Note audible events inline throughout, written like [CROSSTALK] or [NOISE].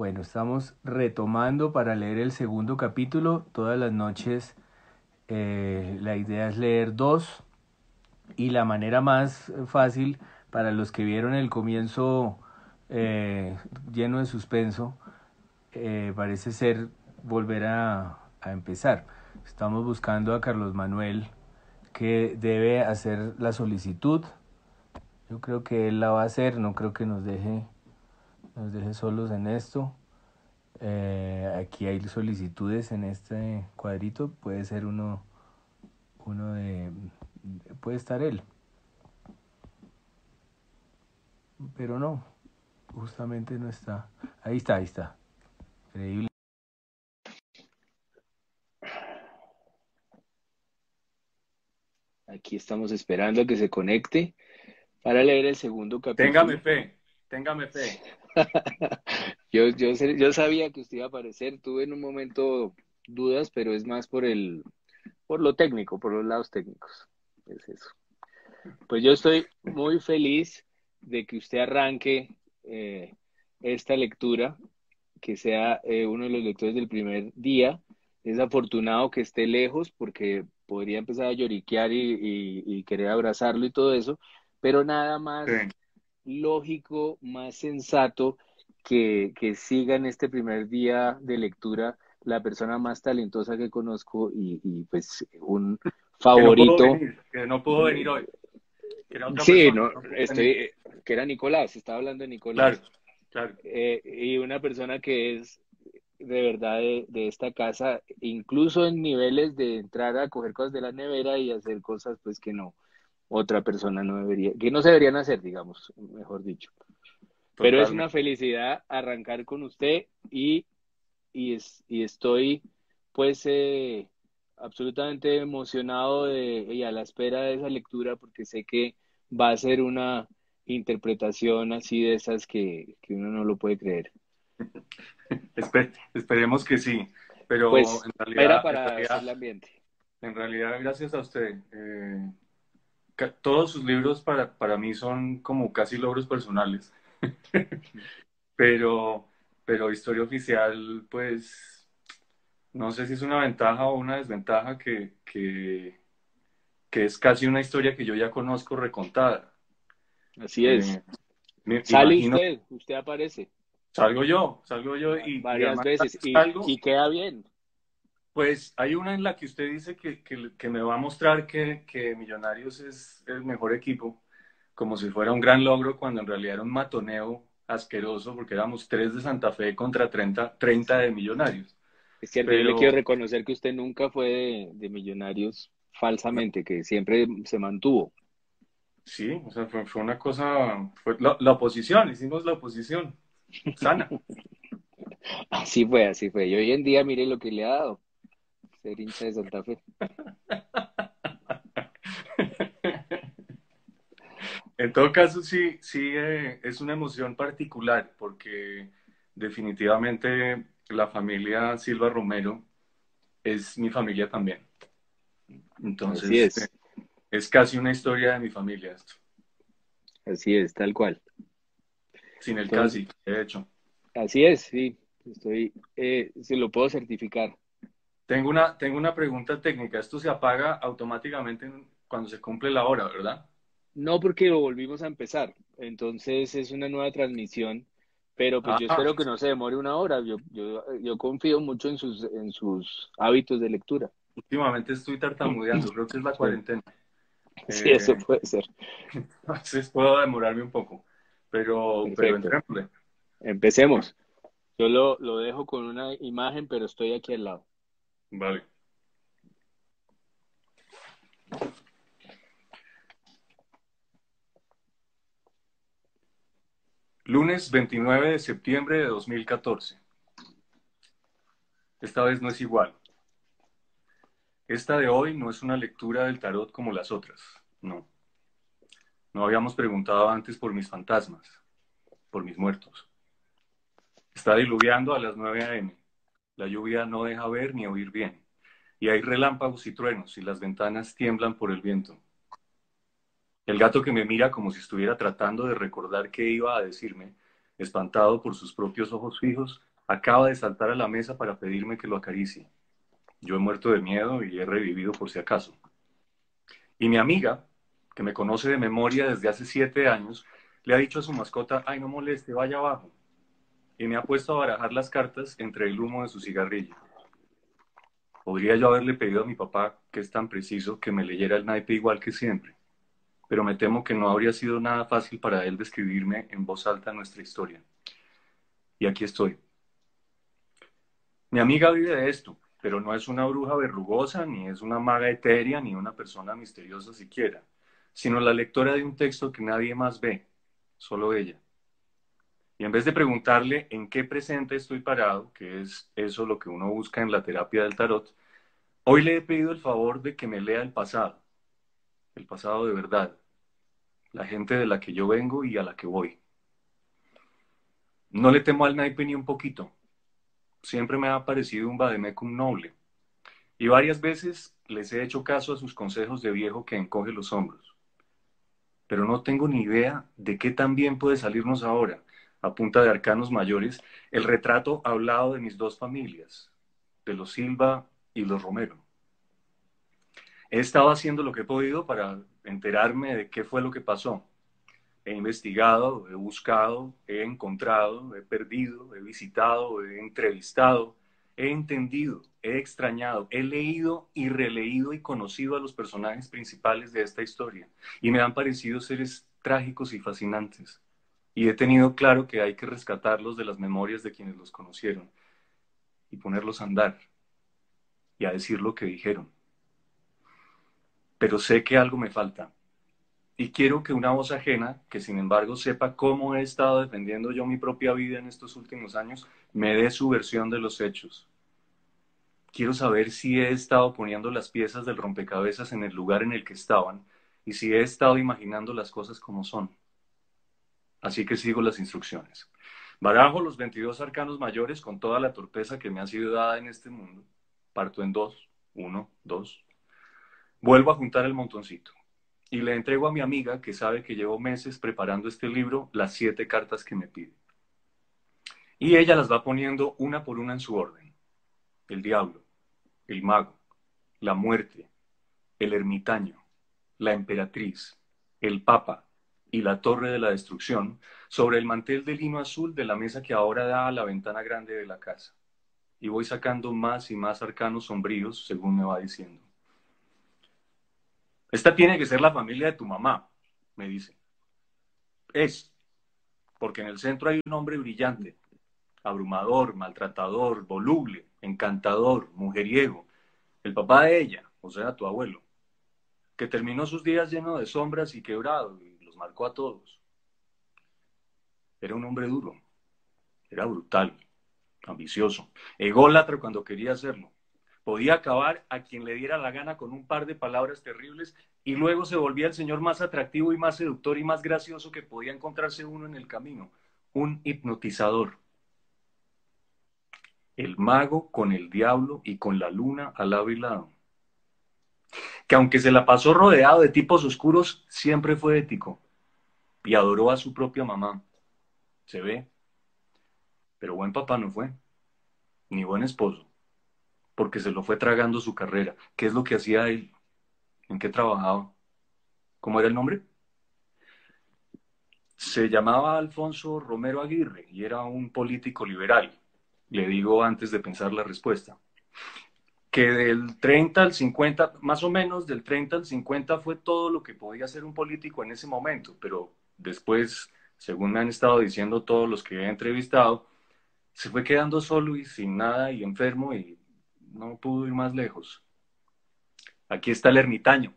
Bueno, estamos retomando para leer el segundo capítulo. Todas las noches eh, la idea es leer dos y la manera más fácil para los que vieron el comienzo eh, lleno de suspenso eh, parece ser volver a, a empezar. Estamos buscando a Carlos Manuel que debe hacer la solicitud. Yo creo que él la va a hacer, no creo que nos deje, nos deje solos en esto. Eh, aquí hay solicitudes en este cuadrito, puede ser uno, uno de, puede estar él. Pero no, justamente no está. Ahí está, ahí está. Increíble. Aquí estamos esperando a que se conecte para leer el segundo capítulo. Téngame fe, téngame fe. [LAUGHS] yo, yo, yo sabía que usted iba a aparecer, tuve en un momento dudas, pero es más por el, por lo técnico, por los lados técnicos. Es eso. Pues yo estoy muy feliz de que usted arranque eh, esta lectura, que sea eh, uno de los lectores del primer día. Es afortunado que esté lejos porque podría empezar a lloriquear y, y, querer abrazarlo y todo eso, pero nada más sí. Lógico, más sensato que, que siga en este primer día de lectura la persona más talentosa que conozco y, y pues un favorito. Que no, venir, que no pudo venir hoy. Que sí, persona, no, estoy, que era Nicolás, estaba hablando de Nicolás. Claro, claro. Eh, y una persona que es de verdad de, de, esta casa, incluso en niveles de entrar a coger cosas de la nevera y hacer cosas pues que no, otra persona no debería, que no se deberían hacer, digamos, mejor dicho. Totalmente. Pero es una felicidad arrancar con usted y, y, es, y estoy pues eh, absolutamente emocionado de, y a la espera de esa lectura porque sé que va a ser una interpretación así de esas que, que uno no lo puede creer. [LAUGHS] Esper, esperemos que sí, pero pues, en realidad, para en realidad, el ambiente. En realidad, gracias a usted. Eh, todos sus libros para, para mí son como casi logros personales, [LAUGHS] pero, pero Historia Oficial, pues, no sé si es una ventaja o una desventaja que, que, que es casi una historia que yo ya conozco recontada. Así es. Eh, me, Sale imagino... usted, usted aparece. Salgo yo, salgo yo y varias y veces y, salgo, y, queda bien. Pues hay una en la que usted dice que, que, que me va a mostrar que, que, Millonarios es el mejor equipo, como si fuera un gran logro, cuando en realidad era un matoneo asqueroso, porque éramos tres de Santa Fe contra 30, 30 de Millonarios. Es cierto, Pero... yo le quiero reconocer que usted nunca fue de, de Millonarios falsamente, que siempre se mantuvo. Sí, o sea, fue, fue una cosa, fue la, la oposición, hicimos la oposición sana. [LAUGHS] Así fue, así fue. Y hoy en día, mire lo que le ha dado ser hincha de Santa Fe. [LAUGHS] En todo caso, sí, sí eh, es una emoción particular porque definitivamente la familia Silva Romero es mi familia también. Entonces, Así es. Eh, es casi una historia de mi familia esto. Así es, tal cual. Sin el Entonces, casi, de hecho. Así es, sí. Estoy, eh, se lo puedo certificar. Tengo una, tengo una pregunta técnica. Esto se apaga automáticamente cuando se cumple la hora, ¿verdad? No, porque lo volvimos a empezar. Entonces es una nueva transmisión. Pero pues Ah. yo espero que no se demore una hora. Yo, yo, yo confío mucho en sus, en sus hábitos de lectura. Últimamente estoy tartamudeando, creo que es la cuarentena. Sí, Eh, eso puede ser. Entonces puedo demorarme un poco, pero, pero entrémosle. Empecemos. Yo lo, lo dejo con una imagen, pero estoy aquí al lado. Vale. Lunes 29 de septiembre de 2014. Esta vez no es igual. Esta de hoy no es una lectura del tarot como las otras, no. No habíamos preguntado antes por mis fantasmas, por mis muertos. Está diluviando a las 9 a.m. La lluvia no deja ver ni oír bien. Y hay relámpagos y truenos y las ventanas tiemblan por el viento. El gato que me mira como si estuviera tratando de recordar qué iba a decirme, espantado por sus propios ojos fijos, acaba de saltar a la mesa para pedirme que lo acaricie. Yo he muerto de miedo y he revivido por si acaso. Y mi amiga, que me conoce de memoria desde hace siete años, le ha dicho a su mascota, ay, no moleste, vaya abajo. Y me ha puesto a barajar las cartas entre el humo de su cigarrillo. Podría yo haberle pedido a mi papá, que es tan preciso, que me leyera el naipe igual que siempre, pero me temo que no habría sido nada fácil para él describirme en voz alta nuestra historia. Y aquí estoy. Mi amiga vive de esto, pero no es una bruja verrugosa, ni es una maga etérea, ni una persona misteriosa siquiera, sino la lectora de un texto que nadie más ve, solo ella. Y en vez de preguntarle en qué presente estoy parado, que es eso lo que uno busca en la terapia del tarot, hoy le he pedido el favor de que me lea el pasado, el pasado de verdad, la gente de la que yo vengo y a la que voy. No le temo al naipe ni un poquito. Siempre me ha parecido un vademecum noble. Y varias veces les he hecho caso a sus consejos de viejo que encoge los hombros pero no tengo ni idea de qué tan bien puede salirnos ahora, a punta de arcanos mayores, el retrato hablado de mis dos familias, de los Silva y los Romero. He estado haciendo lo que he podido para enterarme de qué fue lo que pasó. He investigado, he buscado, he encontrado, he perdido, he visitado, he entrevistado, he entendido, he extrañado, he leído y releído y conocido a los personajes principales de esta historia y me han parecido seres trágicos y fascinantes. Y he tenido claro que hay que rescatarlos de las memorias de quienes los conocieron y ponerlos a andar y a decir lo que dijeron. Pero sé que algo me falta y quiero que una voz ajena, que sin embargo sepa cómo he estado defendiendo yo mi propia vida en estos últimos años, me dé su versión de los hechos. Quiero saber si he estado poniendo las piezas del rompecabezas en el lugar en el que estaban y si he estado imaginando las cosas como son. Así que sigo las instrucciones. Barajo los 22 arcanos mayores con toda la torpeza que me ha sido dada en este mundo. Parto en dos, uno, dos. Vuelvo a juntar el montoncito y le entrego a mi amiga, que sabe que llevo meses preparando este libro, las siete cartas que me pide. Y ella las va poniendo una por una en su orden. El diablo, el mago, la muerte, el ermitaño, la emperatriz, el papa y la torre de la destrucción sobre el mantel de lino azul de la mesa que ahora da a la ventana grande de la casa. Y voy sacando más y más arcanos sombríos según me va diciendo. Esta tiene que ser la familia de tu mamá, me dice. Es, porque en el centro hay un hombre brillante, abrumador, maltratador, voluble, encantador, mujeriego, el papá de ella, o sea, tu abuelo, que terminó sus días lleno de sombras y quebrado marcó a todos. Era un hombre duro, era brutal, ambicioso, ególatra cuando quería hacerlo, podía acabar a quien le diera la gana con un par de palabras terribles y luego se volvía el señor más atractivo y más seductor y más gracioso que podía encontrarse uno en el camino, un hipnotizador. El mago con el diablo y con la luna al lado y lado. Que aunque se la pasó rodeado de tipos oscuros, siempre fue ético y adoró a su propia mamá. Se ve. Pero buen papá no fue, ni buen esposo porque se lo fue tragando su carrera. ¿Qué es lo que hacía él? ¿En qué trabajaba? ¿Cómo era el nombre? Se llamaba Alfonso Romero Aguirre y era un político liberal. Le digo antes de pensar la respuesta. Que del 30 al 50, más o menos del 30 al 50 fue todo lo que podía ser un político en ese momento, pero después, según me han estado diciendo todos los que he entrevistado, se fue quedando solo y sin nada y enfermo y no pudo ir más lejos. Aquí está el ermitaño.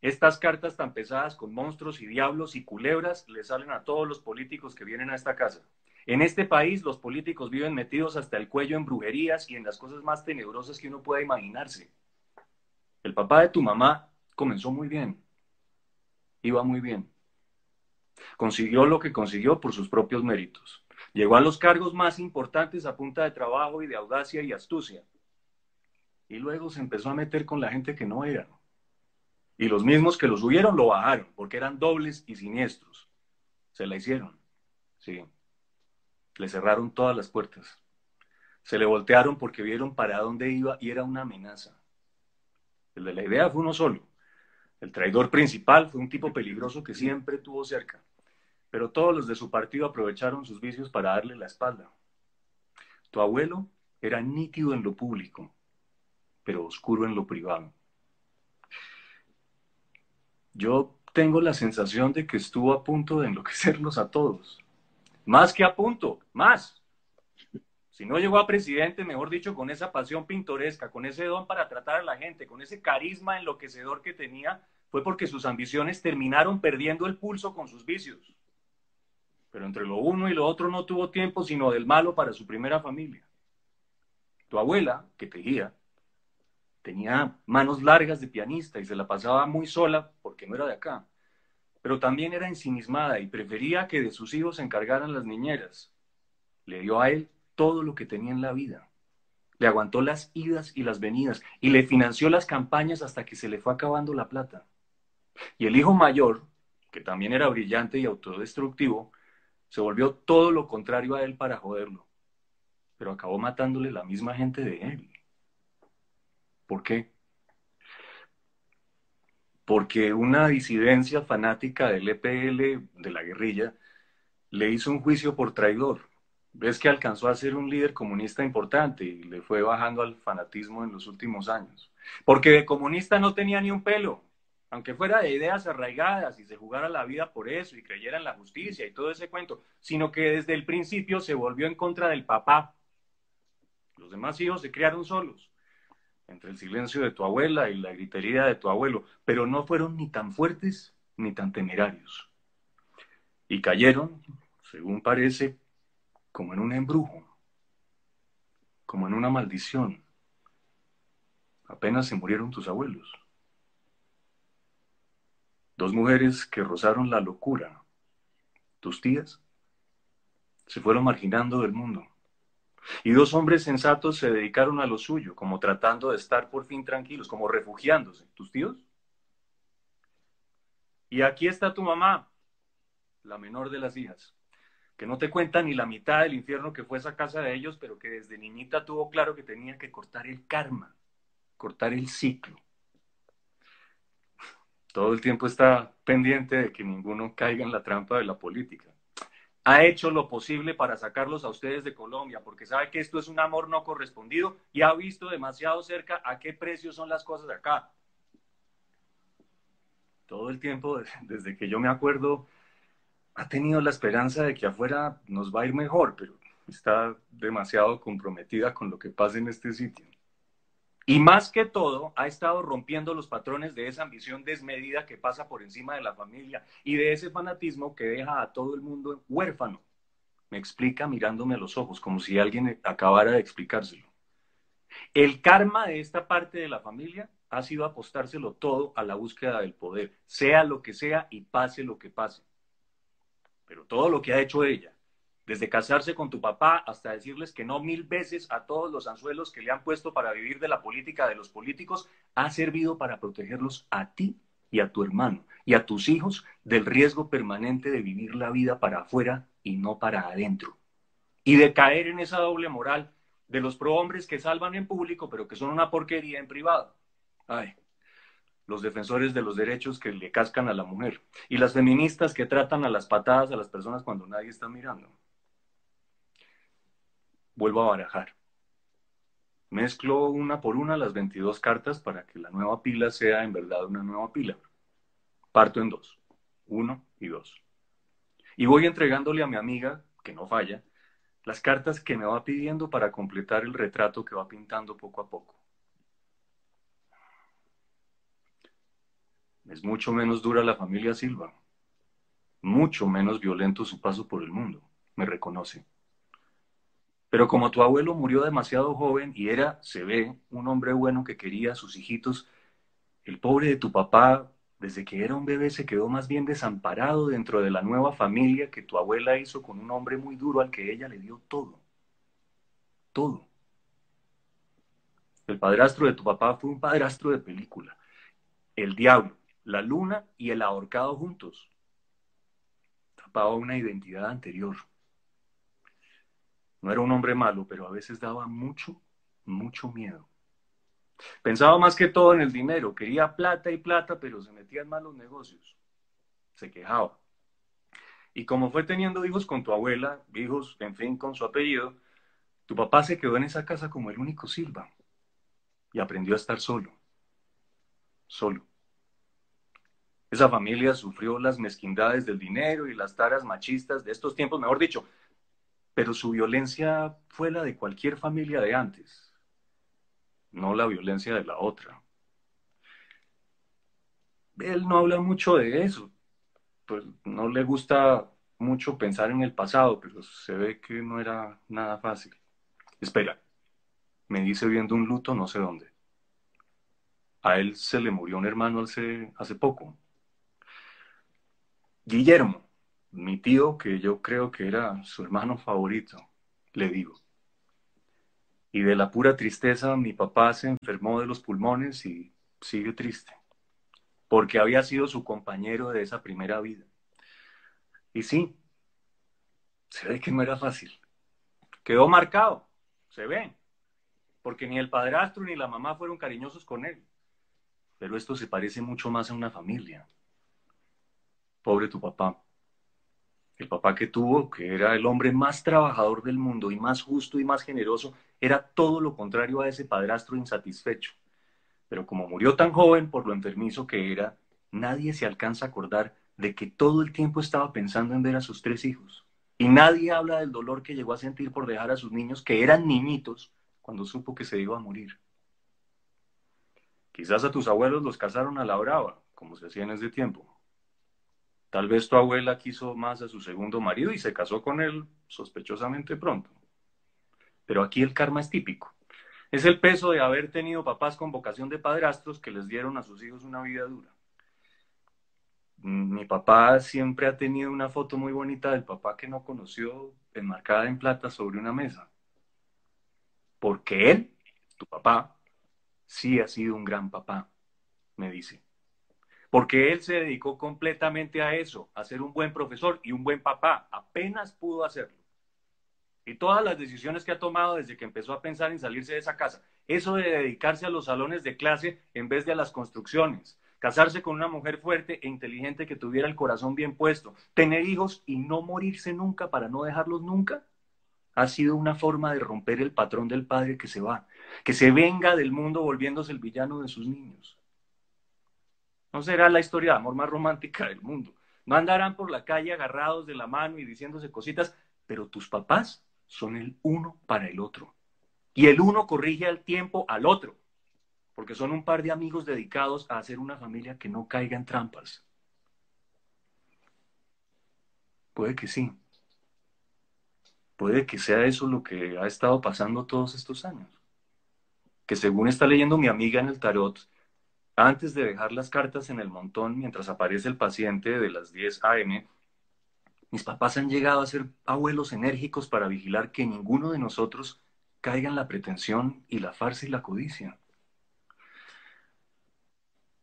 Estas cartas tan pesadas con monstruos y diablos y culebras le salen a todos los políticos que vienen a esta casa. En este país los políticos viven metidos hasta el cuello en brujerías y en las cosas más tenebrosas que uno pueda imaginarse. El papá de tu mamá comenzó muy bien. Iba muy bien. Consiguió lo que consiguió por sus propios méritos. Llegó a los cargos más importantes a punta de trabajo y de audacia y astucia y luego se empezó a meter con la gente que no era. Y los mismos que lo subieron lo bajaron, porque eran dobles y siniestros. Se la hicieron, sí. Le cerraron todas las puertas. se le voltearon porque vieron para dónde iba y era una amenaza. El de la idea fue uno solo. El traidor principal fue un tipo peligroso que siempre tuvo cerca, pero todos los de su partido aprovecharon sus vicios para darle la espalda. Tu abuelo era nítido en lo público, pero oscuro en lo privado. Yo tengo la sensación de que estuvo a punto de enloquecerlos a todos. Más que a punto, más. Si no llegó a presidente, mejor dicho, con esa pasión pintoresca, con ese don para tratar a la gente, con ese carisma enloquecedor que tenía, fue porque sus ambiciones terminaron perdiendo el pulso con sus vicios. Pero entre lo uno y lo otro no tuvo tiempo sino del malo para su primera familia. Tu abuela, que tejía, tenía manos largas de pianista y se la pasaba muy sola porque no era de acá. Pero también era ensimismada y prefería que de sus hijos se encargaran las niñeras. Le dio a él todo lo que tenía en la vida. Le aguantó las idas y las venidas y le financió las campañas hasta que se le fue acabando la plata. Y el hijo mayor, que también era brillante y autodestructivo, se volvió todo lo contrario a él para joderlo, pero acabó matándole la misma gente de él. ¿Por qué? Porque una disidencia fanática del EPL, de la guerrilla, le hizo un juicio por traidor. Ves que alcanzó a ser un líder comunista importante y le fue bajando al fanatismo en los últimos años. Porque de comunista no tenía ni un pelo, aunque fuera de ideas arraigadas y se jugara la vida por eso y creyera en la justicia y todo ese cuento, sino que desde el principio se volvió en contra del papá. Los demás hijos se criaron solos entre el silencio de tu abuela y la gritería de tu abuelo, pero no fueron ni tan fuertes ni tan temerarios. Y cayeron, según parece, como en un embrujo, como en una maldición. Apenas se murieron tus abuelos. Dos mujeres que rozaron la locura, tus tías, se fueron marginando del mundo. Y dos hombres sensatos se dedicaron a lo suyo, como tratando de estar por fin tranquilos, como refugiándose. ¿Tus tíos? Y aquí está tu mamá, la menor de las hijas, que no te cuenta ni la mitad del infierno que fue esa casa de ellos, pero que desde niñita tuvo claro que tenía que cortar el karma, cortar el ciclo. Todo el tiempo está pendiente de que ninguno caiga en la trampa de la política ha hecho lo posible para sacarlos a ustedes de Colombia, porque sabe que esto es un amor no correspondido y ha visto demasiado cerca a qué precio son las cosas acá. Todo el tiempo, [LAUGHS] desde que yo me acuerdo, ha tenido la esperanza de que afuera nos va a ir mejor, pero está demasiado comprometida con lo que pasa en este sitio. Y más que todo, ha estado rompiendo los patrones de esa ambición desmedida que pasa por encima de la familia y de ese fanatismo que deja a todo el mundo huérfano. Me explica mirándome a los ojos, como si alguien acabara de explicárselo. El karma de esta parte de la familia ha sido apostárselo todo a la búsqueda del poder, sea lo que sea y pase lo que pase. Pero todo lo que ha hecho ella, desde casarse con tu papá hasta decirles que no mil veces a todos los anzuelos que le han puesto para vivir de la política de los políticos, ha servido para protegerlos a ti y a tu hermano y a tus hijos del riesgo permanente de vivir la vida para afuera y no para adentro. Y de caer en esa doble moral de los prohombres que salvan en público pero que son una porquería en privado. Ay, los defensores de los derechos que le cascan a la mujer y las feministas que tratan a las patadas a las personas cuando nadie está mirando vuelvo a barajar. Mezclo una por una las 22 cartas para que la nueva pila sea en verdad una nueva pila. Parto en dos, uno y dos. Y voy entregándole a mi amiga, que no falla, las cartas que me va pidiendo para completar el retrato que va pintando poco a poco. Es mucho menos dura la familia Silva, mucho menos violento su paso por el mundo, me reconoce. Pero como tu abuelo murió demasiado joven y era, se ve, un hombre bueno que quería a sus hijitos, el pobre de tu papá, desde que era un bebé, se quedó más bien desamparado dentro de la nueva familia que tu abuela hizo con un hombre muy duro al que ella le dio todo. Todo. El padrastro de tu papá fue un padrastro de película. El diablo, la luna y el ahorcado juntos. Tapaba una identidad anterior No era un hombre malo, pero a veces daba mucho, mucho miedo. Pensaba más que todo en el dinero, quería plata y plata, pero se metía en malos negocios. Se quejaba. Y como fue teniendo hijos con tu abuela, hijos, en fin, con su apellido, tu papá se quedó en esa casa como el único Silva y aprendió a estar solo. Solo. Esa familia sufrió las mezquindades del dinero y las taras machistas de estos tiempos, mejor dicho, pero su violencia fue la de cualquier familia de antes, no la violencia de la otra. Él no habla mucho de eso, pues no le gusta mucho pensar en el pasado, pero se ve que no era nada fácil. Espera, me dice viendo un luto no sé dónde. A él se le murió un hermano hace, hace poco. Guillermo, mi tío, que yo creo que era su hermano favorito, le digo. Y de la pura tristeza, mi papá se enfermó de los pulmones y sigue triste, porque había sido su compañero de esa primera vida. Y sí, se ve que no era fácil. Quedó marcado, se ve, porque ni el padrastro ni la mamá fueron cariñosos con él. Pero esto se parece mucho más a una familia. Pobre tu papá. El papá que tuvo, que era el hombre más trabajador del mundo y más justo y más generoso, era todo lo contrario a ese padrastro insatisfecho. Pero como murió tan joven por lo enfermizo que era, nadie se alcanza a acordar de que todo el tiempo estaba pensando en ver a sus tres hijos. Y nadie habla del dolor que llegó a sentir por dejar a sus niños, que eran niñitos, cuando supo que se iba a morir. Quizás a tus abuelos los casaron a la brava, como se hacía en ese tiempo. Tal vez tu abuela quiso más a su segundo marido y se casó con él sospechosamente pronto. Pero aquí el karma es típico. Es el peso de haber tenido papás con vocación de padrastros que les dieron a sus hijos una vida dura. Mi papá siempre ha tenido una foto muy bonita del papá que no conoció enmarcada en plata sobre una mesa. Porque él, tu papá, sí ha sido un gran papá, me dice. Porque él se dedicó completamente a eso, a ser un buen profesor y un buen papá. Apenas pudo hacerlo. Y todas las decisiones que ha tomado desde que empezó a pensar en salirse de esa casa. Eso de dedicarse a los salones de clase en vez de a las construcciones. Casarse con una mujer fuerte e inteligente que tuviera el corazón bien puesto. Tener hijos y no morirse nunca para no dejarlos nunca. Ha sido una forma de romper el patrón del padre que se va. Que se venga del mundo volviéndose el villano de sus niños. No será la historia de amor más romántica del mundo. No andarán por la calle agarrados de la mano y diciéndose cositas, pero tus papás son el uno para el otro. Y el uno corrige al tiempo al otro, porque son un par de amigos dedicados a hacer una familia que no caiga en trampas. Puede que sí. Puede que sea eso lo que ha estado pasando todos estos años. Que según está leyendo mi amiga en el tarot, antes de dejar las cartas en el montón mientras aparece el paciente de las 10 a.m., mis papás han llegado a ser abuelos enérgicos para vigilar que ninguno de nosotros caiga en la pretensión y la farsa y la codicia.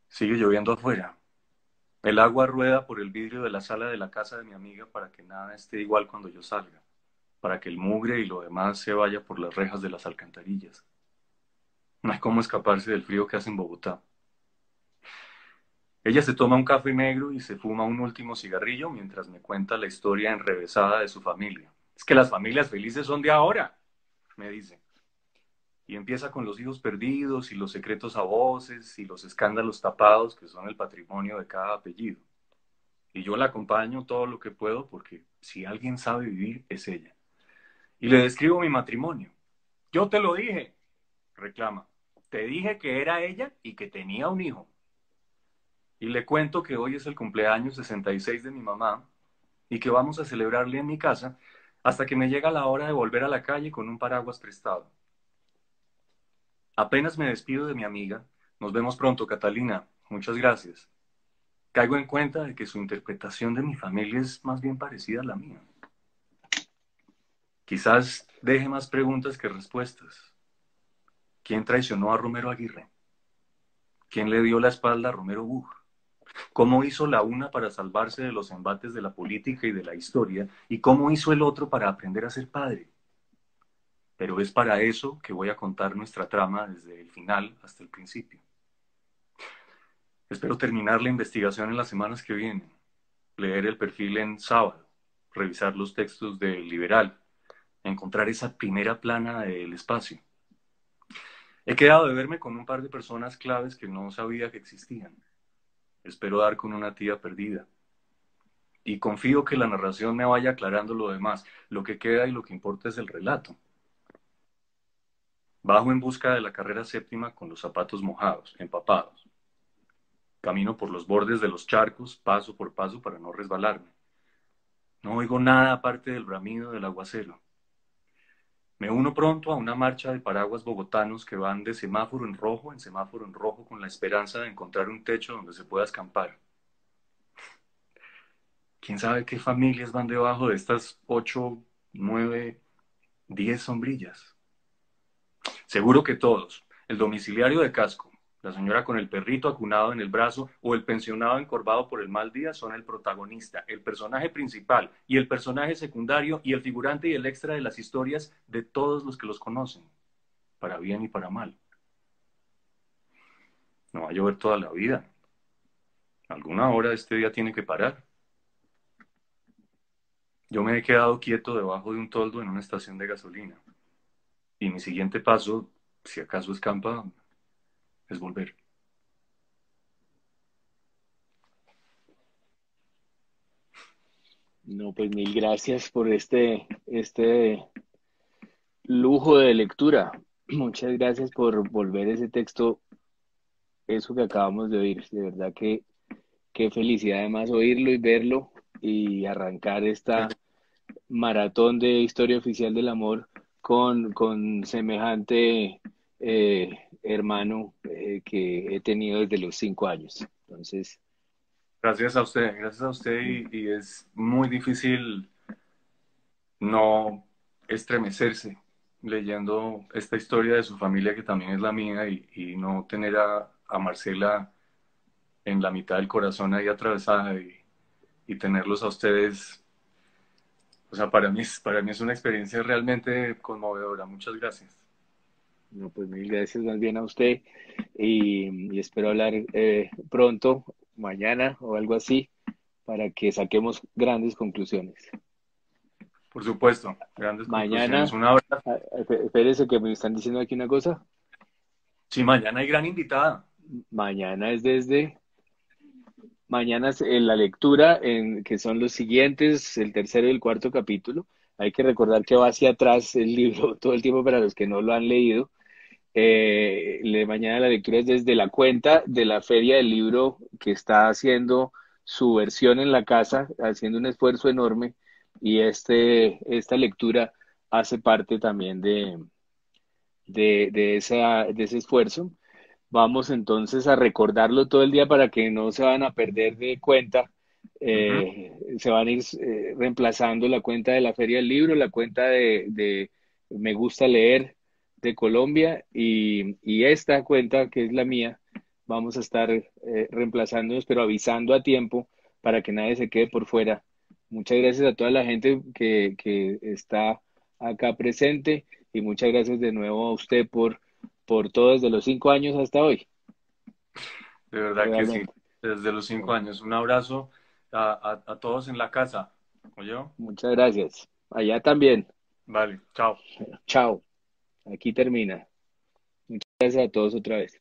Sigue lloviendo afuera. El agua rueda por el vidrio de la sala de la casa de mi amiga para que nada esté igual cuando yo salga, para que el mugre y lo demás se vaya por las rejas de las alcantarillas. No hay cómo escaparse del frío que hace en Bogotá. Ella se toma un café negro y se fuma un último cigarrillo mientras me cuenta la historia enrevesada de su familia. Es que las familias felices son de ahora, me dice. Y empieza con los hijos perdidos y los secretos a voces y los escándalos tapados que son el patrimonio de cada apellido. Y yo la acompaño todo lo que puedo porque si alguien sabe vivir es ella. Y le describo mi matrimonio. Yo te lo dije, reclama. Te dije que era ella y que tenía un hijo. Y le cuento que hoy es el cumpleaños 66 de mi mamá y que vamos a celebrarle en mi casa hasta que me llega la hora de volver a la calle con un paraguas prestado. Apenas me despido de mi amiga. Nos vemos pronto, Catalina. Muchas gracias. Caigo en cuenta de que su interpretación de mi familia es más bien parecida a la mía. Quizás deje más preguntas que respuestas. ¿Quién traicionó a Romero Aguirre? ¿Quién le dio la espalda a Romero Buch? Cómo hizo la una para salvarse de los embates de la política y de la historia, y cómo hizo el otro para aprender a ser padre. pero es para eso que voy a contar nuestra trama desde el final hasta el principio. Espero terminar la investigación en las semanas que vienen, leer el perfil en sábado, revisar los textos del liberal, encontrar esa primera plana del espacio. He quedado de verme con un par de personas claves que no sabía que existían. Espero dar con una tía perdida. Y confío que la narración me vaya aclarando lo demás. Lo que queda y lo que importa es el relato. Bajo en busca de la carrera séptima con los zapatos mojados, empapados. Camino por los bordes de los charcos, paso por paso para no resbalarme. No oigo nada aparte del bramido del aguacero. Me uno pronto a una marcha de paraguas bogotanos que van de semáforo en rojo en semáforo en rojo con la esperanza de encontrar un techo donde se pueda escampar. ¿Quién sabe qué familias van debajo de estas ocho, nueve, diez sombrillas? Seguro que todos. El domiciliario de casco, la señora con el perrito acunado en el brazo o el pensionado encorvado por el mal día son el protagonista, el personaje principal y el personaje secundario y el figurante y el extra de las historias de todos los que los conocen, para bien y para mal. No va a llover toda la vida. Alguna hora este día tiene que parar. Yo me he quedado quieto debajo de un toldo en una estación de gasolina. Y mi siguiente paso, si acaso escampa, es volver. No, pues mil gracias por este, este lujo de lectura. Muchas gracias por volver ese texto, eso que acabamos de oír. De verdad que qué felicidad además oírlo y verlo y arrancar esta maratón de historia oficial del amor con, con semejante eh, hermano eh, que he tenido desde los cinco años. Entonces. Gracias a usted, gracias a usted y, es muy difícil no estremecerse leyendo esta historia de su familia que también es la mía y, no tener a, Marcela en la mitad del corazón ahí atravesada y, y, tenerlos a ustedes. O sea, para mí, para mí es una experiencia realmente conmovedora. Muchas gracias. No, pues mil gracias más bien a usted y, espero hablar eh, pronto, mañana o algo así, para que saquemos grandes conclusiones. Por supuesto, grandes mañana, conclusiones. Una hora. Espérese que me están diciendo aquí una cosa. Sí, mañana hay gran invitada. Mañana es desde mañana es en la lectura, en, que son los siguientes, el tercero y el cuarto capítulo. Hay que recordar que va hacia atrás el libro [LAUGHS] todo el tiempo para los que no lo han leído. Eh, mañana la lectura es desde la cuenta de la Feria del Libro que está haciendo su versión en la casa, haciendo un esfuerzo enorme y este, esta lectura hace parte también de, de, de, esa, de ese esfuerzo. Vamos entonces a recordarlo todo el día para que no se van a perder de cuenta. Eh, se van a ir eh, reemplazando la cuenta de la Feria del Libro, la cuenta de, de Me Gusta Leer, de Colombia y, esta cuenta que es la mía, vamos a estar eh, reemplazándonos, pero avisando a tiempo para que nadie se quede por fuera. Muchas gracias a toda la gente que, que está acá presente y muchas gracias de nuevo a usted por, por todo desde los cinco años hasta hoy. De verdad que sí, desde los cinco años. Un abrazo a, a, a todos en la casa. ¿Oye? Muchas gracias. Allá también. Vale, chao. Chao. Aquí termina. Muchas gracias a todos otra vez.